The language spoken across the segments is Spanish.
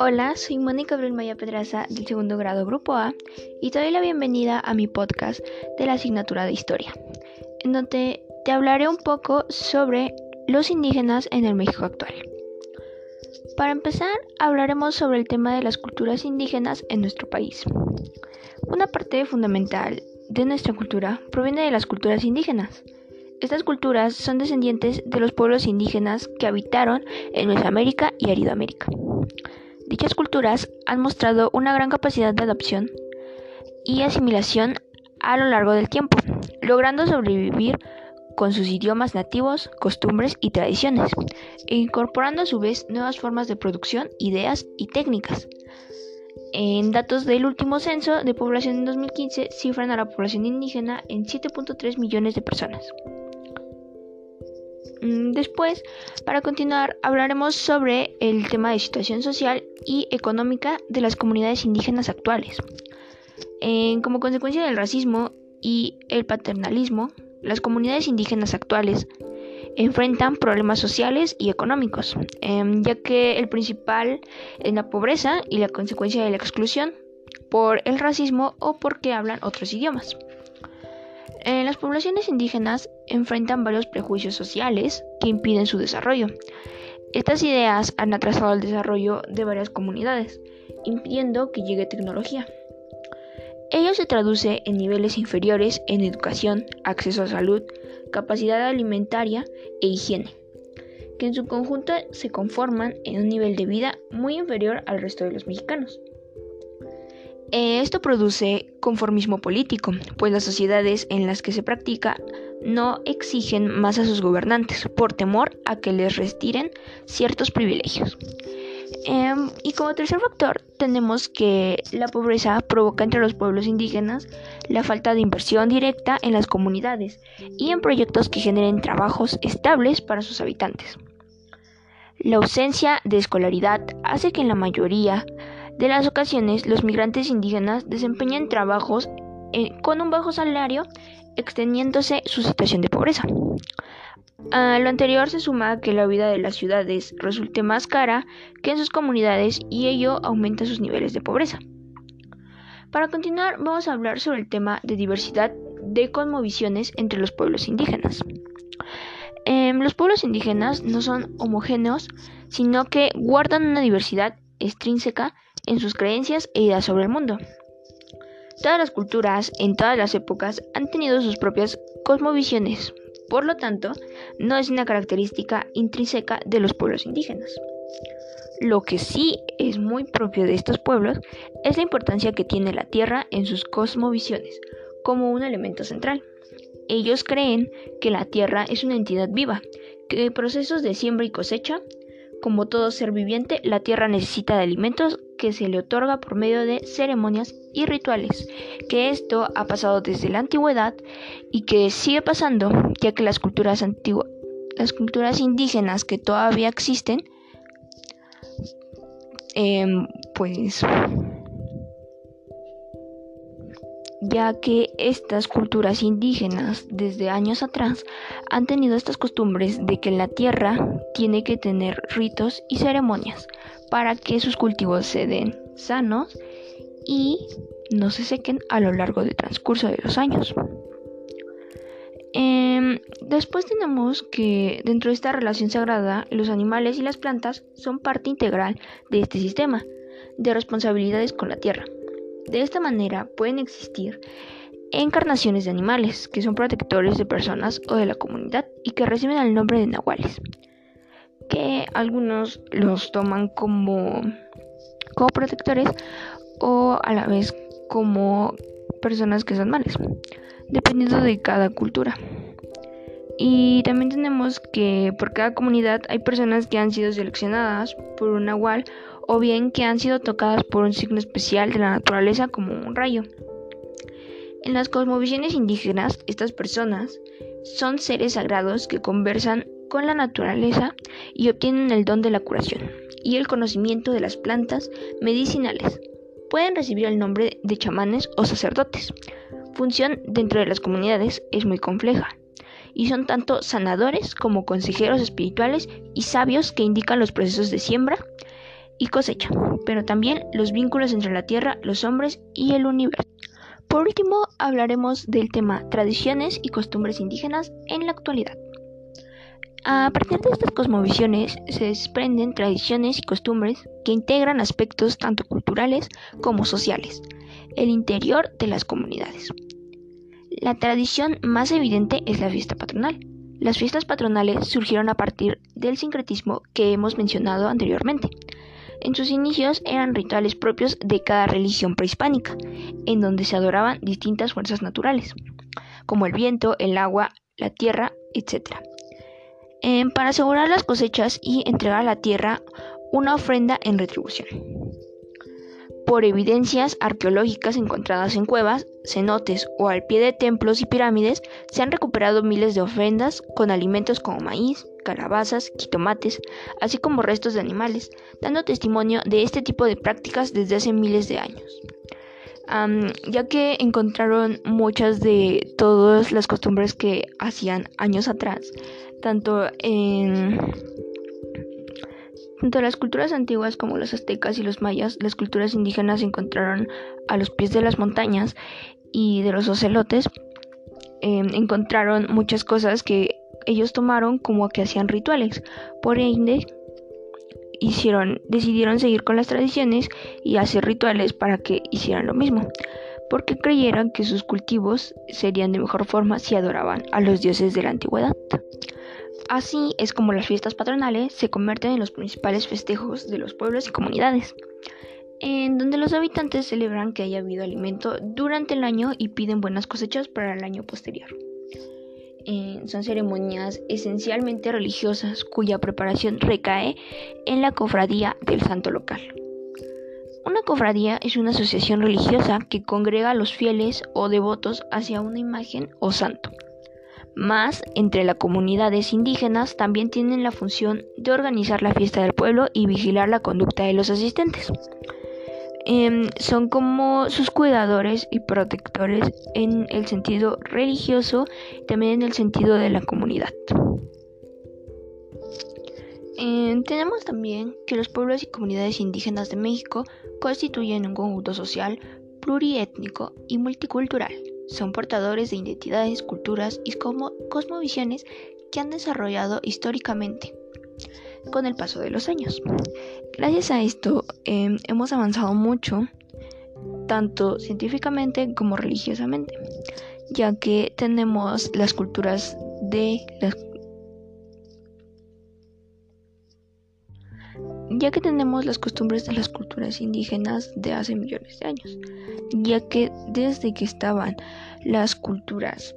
Hola, soy Mónica Abril Maya Pedraza del segundo grado Grupo A y te doy la bienvenida a mi podcast de la asignatura de Historia, en donde te hablaré un poco sobre los indígenas en el México actual. Para empezar, hablaremos sobre el tema de las culturas indígenas en nuestro país. Una parte fundamental de nuestra cultura proviene de las culturas indígenas. Estas culturas son descendientes de los pueblos indígenas que habitaron en Mesoamérica y Aridoamérica. Dichas culturas han mostrado una gran capacidad de adopción y asimilación a lo largo del tiempo, logrando sobrevivir con sus idiomas nativos, costumbres y tradiciones, e incorporando a su vez nuevas formas de producción, ideas y técnicas. En datos del último censo de población en 2015 cifran a la población indígena en 7.3 millones de personas. Mm, después, para continuar, hablaremos sobre el tema de situación social y económica de las comunidades indígenas actuales. como consecuencia del racismo y el paternalismo, las comunidades indígenas actuales enfrentan problemas sociales y económicos, em, ya que el principal es la pobreza y la consecuencia de la exclusión por el racismo o porque hablan otros idiomas. Eh, las poblaciones indígenas enfrentan varios prejuicios sociales que impiden su desarrollo. Estas ideas han atrasado el desarrollo de varias comunidades, impidiendo que llegue tecnología. Ello se traduce en niveles inferiores en educación, acceso a salud, capacidad alimentaria e higiene, que en su conjunto se conforman en un nivel de vida muy inferior al resto de los mexicanos. Eh, esto produce conformismo político, pues las sociedades en las que se practica no exigen más a sus gobernantes por temor a que les retiren ciertos privilegios. Em, y como tercer factor tenemos que la pobreza provoca entre los pueblos indígenas la falta de inversión directa en las comunidades y en proyectos que generen trabajos estables para sus habitantes. La ausencia de escolaridad hace que en la mayoría de las ocasiones, los migrantes indígenas desempeñan trabajos eh, con un bajo salario, extendiéndose su situación de pobreza. A lo anterior se suma que la vida de las ciudades resulte más cara que en sus comunidades y ello aumenta sus niveles de pobreza. Para continuar, vamos a hablar sobre el tema de diversidad de cosmovisiones entre los pueblos indígenas. Em, los pueblos indígenas no son homogéneos, sino que guardan una diversidad extrínseca en sus creencias e ideas sobre el mundo. Todas las culturas, en todas las épocas, han tenido sus propias cosmovisiones, por lo tanto, no es una característica intrínseca de los pueblos indígenas. Lo que sí es muy propio de estos pueblos es la importancia que tiene la tierra en sus cosmovisiones, como un elemento central. Ellos creen que la tierra es una entidad viva, que procesos de siembra y cosecha como todo ser viviente, la tierra necesita de alimentos que se le otorga por medio de ceremonias y rituales, que esto ha pasado desde la antigüedad y que sigue pasando, ya que las culturas antiguas, las culturas indígenas que todavía existen, em, pues ya que estas culturas indígenas desde años atrás han tenido estas costumbres de que la tierra tiene que tener ritos y ceremonias para que sus cultivos se den sanos y no se sequen a lo largo del transcurso de los años. Em, después tenemos que dentro de esta relación sagrada los animales y las plantas son parte integral de este sistema de responsabilidades con la tierra. De esta manera pueden existir encarnaciones de animales que son protectores de personas o de la comunidad y que reciben el nombre de nahuales, que algunos los toman como, como protectores o a la vez como personas que son males, dependiendo de cada cultura. Y también tenemos que por cada comunidad hay personas que han sido seleccionadas por un nahual o bien que han sido tocadas por un signo especial de la naturaleza como un rayo. En las cosmovisiones indígenas, estas personas son seres sagrados que conversan con la naturaleza y obtienen el don de la curación y el conocimiento de las plantas medicinales. Pueden recibir el nombre de chamanes o sacerdotes. Función dentro de las comunidades es muy compleja y son tanto sanadores como consejeros espirituales y sabios que indican los procesos de siembra y cosecha, pero también los vínculos entre la tierra, los hombres y el universo. Por último, hablaremos del tema tradiciones y costumbres indígenas en la actualidad. A partir de estas cosmovisiones se desprenden tradiciones y costumbres que integran aspectos tanto culturales como sociales, el interior de las comunidades. La tradición más evidente es la fiesta patronal. Las fiestas patronales surgieron a partir del sincretismo que hemos mencionado anteriormente. En sus inicios eran rituales propios de cada religión prehispánica, en donde se adoraban distintas fuerzas naturales, como el viento, el agua, la tierra, etc. Em, para asegurar las cosechas y entregar a la tierra una ofrenda en retribución. Por evidencias arqueológicas encontradas en cuevas, cenotes o al pie de templos y pirámides, se han recuperado miles de ofrendas con alimentos como maíz, calabazas, jitomates, así como restos de animales, dando testimonio de este tipo de prácticas desde hace miles de años. ya que encontraron muchas de todas las costumbres que hacían años atrás, tanto en tanto las culturas antiguas como los aztecas y los mayas, las culturas indígenas se encontraron a los pies de las montañas y de los ocelotes. Em, encontraron muchas cosas que ellos tomaron como que hacían rituales. Por ende, hicieron, decidieron seguir con las tradiciones y hacer rituales para que hicieran lo mismo, porque creyeron que sus cultivos serían de mejor forma si adoraban a los dioses de la antigüedad. Así es como las fiestas patronales se convierten en los principales festejos de los pueblos y comunidades, en donde los habitantes celebran que haya habido alimento durante el año y piden buenas cosechas para el año posterior. Eh, son ceremonias esencialmente religiosas cuya preparación recae en la cofradía del santo local. Una cofradía es una asociación religiosa que congrega a los fieles o devotos hacia una imagen o santo más entre las comunidades indígenas también tienen la función de organizar la fiesta del pueblo y vigilar la conducta de los asistentes. Em, son como sus cuidadores y protectores en el sentido religioso y también en el sentido de la comunidad. Em, tenemos también que los pueblos y comunidades indígenas de México constituyen un conjunto social pluriétnico y multicultural son portadores de identidades, culturas y cosmovisiones que han desarrollado históricamente con el paso de los años. Gracias a esto em, hemos avanzado mucho, tanto científicamente como religiosamente, ya que tenemos las culturas de las ya que tenemos las costumbres de las culturas indígenas de hace millones de años, ya que desde que estaban las culturas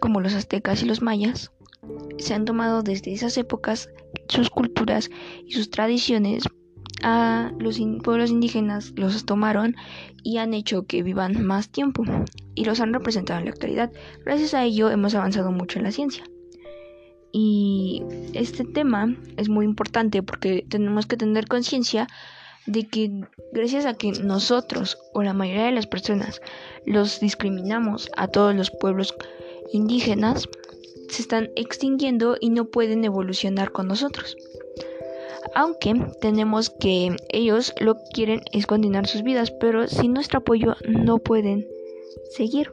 como los aztecas y los mayas, se han tomado desde esas épocas sus culturas y sus tradiciones a los pueblos indígenas los tomaron y han hecho que vivan más tiempo y los han representado en la actualidad. Gracias a ello hemos avanzado mucho en la ciencia. Y este tema es muy importante porque tenemos que tener conciencia de que gracias a que nosotros o la mayoría de las personas los discriminamos a todos los pueblos indígenas, se están extinguiendo y no pueden evolucionar con nosotros. Aunque tenemos que ellos lo que quieren es continuar sus vidas, pero sin nuestro apoyo no pueden seguir,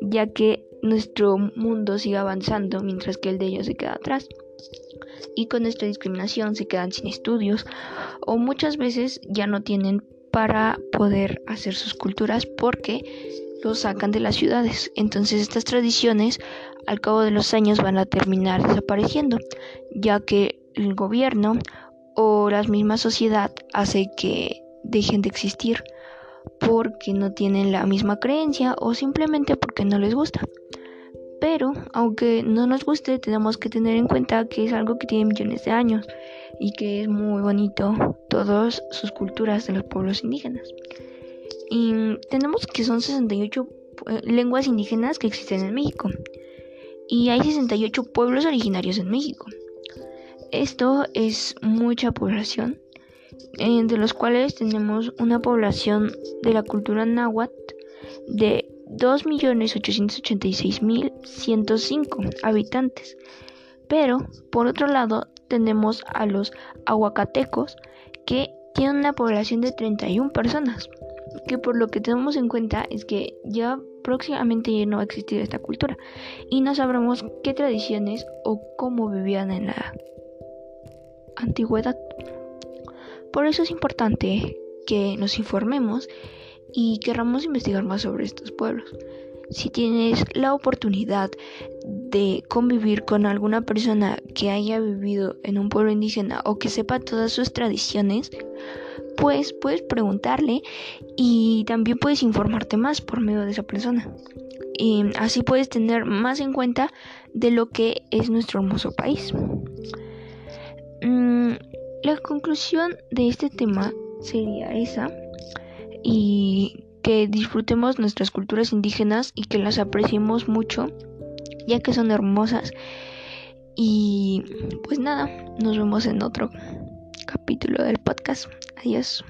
ya que nuestro mundo sigue avanzando mientras que el de ellos se queda atrás. Y con esta discriminación se quedan sin estudios o muchas veces ya no tienen para poder hacer sus culturas porque los sacan de las ciudades. Entonces estas tradiciones al cabo de los años van a terminar desapareciendo, ya que el gobierno o la misma sociedad hace que dejen de existir porque no tienen la misma creencia o simplemente porque no les gusta. Pero, aunque no nos guste, tenemos que tener en cuenta que es algo que tiene millones de años y que es muy bonito todas sus culturas de los pueblos indígenas. Y tenemos que son 68 eh, lenguas indígenas que existen en México. Y hay 68 pueblos originarios en México. Esto es mucha población, de los cuales tenemos una población de la cultura náhuatl de 2.886.105 habitantes. Pero, por otro lado, tenemos a los aguacatecos que tienen una población de 31 personas. Que por lo que tenemos en cuenta es que ya próximamente ya no va a existir esta cultura y no sabremos qué tradiciones o cómo vivían en la antigüedad. Por eso es importante que nos informemos y querramos investigar más sobre estos pueblos. Si tienes la oportunidad de convivir con alguna persona que haya vivido en un pueblo indígena o que sepa todas sus tradiciones, pues puedes preguntarle y también puedes informarte más por medio de esa persona. Y así puedes tener más en cuenta de lo que es nuestro hermoso país. Mm, la conclusión de este tema sería esa y que disfrutemos nuestras culturas indígenas y que las apreciemos mucho ya que son hermosas. Y pues nada nos vemos en otro capítulo del podcast. Adiós